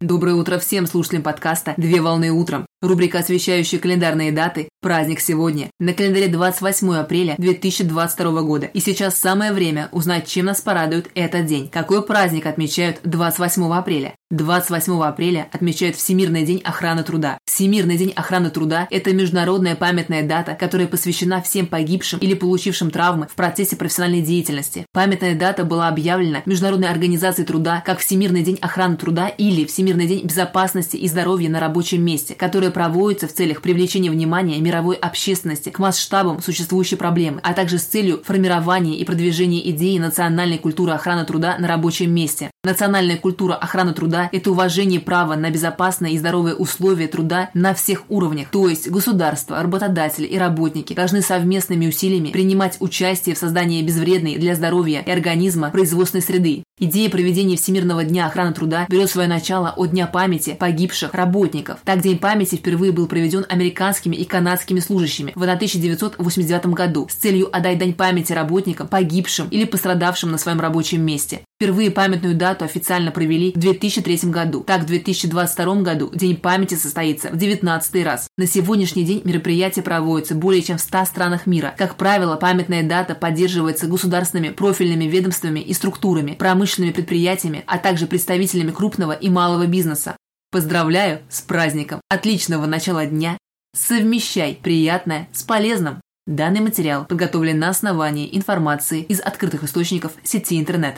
Доброе утро всем слушателям подкаста «Две волны утром». Рубрика, освещающая календарные даты «Праздник сегодня». На календаре 28 апреля 2022 года. И сейчас самое время узнать, чем нас порадует этот день. Какой праздник отмечают 28 апреля? 28 апреля отмечают Всемирный день охраны труда. Всемирный день охраны труда – это международная памятная дата, которая посвящена всем погибшим или получившим травмы в процессе профессиональной деятельности. Памятная дата была объявлена Международной организацией труда как Всемирный день охраны труда или Всемирный день безопасности и здоровья на рабочем месте, который проводится в целях привлечения внимания мировой общественности к масштабам существующей проблемы, а также с целью формирования и продвижения идеи национальной культуры охраны труда на рабочем месте. Национальная культура охраны труда – это уважение права на безопасные и здоровые условия труда на всех уровнях, то есть государство, работодатели и работники должны совместными усилиями принимать участие в создании безвредной для здоровья и организма производственной среды. Идея проведения Всемирного дня охраны труда берет свое начало от Дня памяти погибших работников. Так День памяти впервые был проведен американскими и канадскими служащими в 1989 году с целью отдать дань памяти работникам, погибшим или пострадавшим на своем рабочем месте. Впервые памятную дату официально провели в 2003 году. Так, в 2022 году День памяти состоится в 19 раз. На сегодняшний день мероприятие проводится более чем в 100 странах мира. Как правило, памятная дата поддерживается государственными профильными ведомствами и структурами, промышленными предприятиями, а также представителями крупного и малого бизнеса. Поздравляю с праздником! Отличного начала дня! Совмещай приятное с полезным! Данный материал подготовлен на основании информации из открытых источников сети интернет.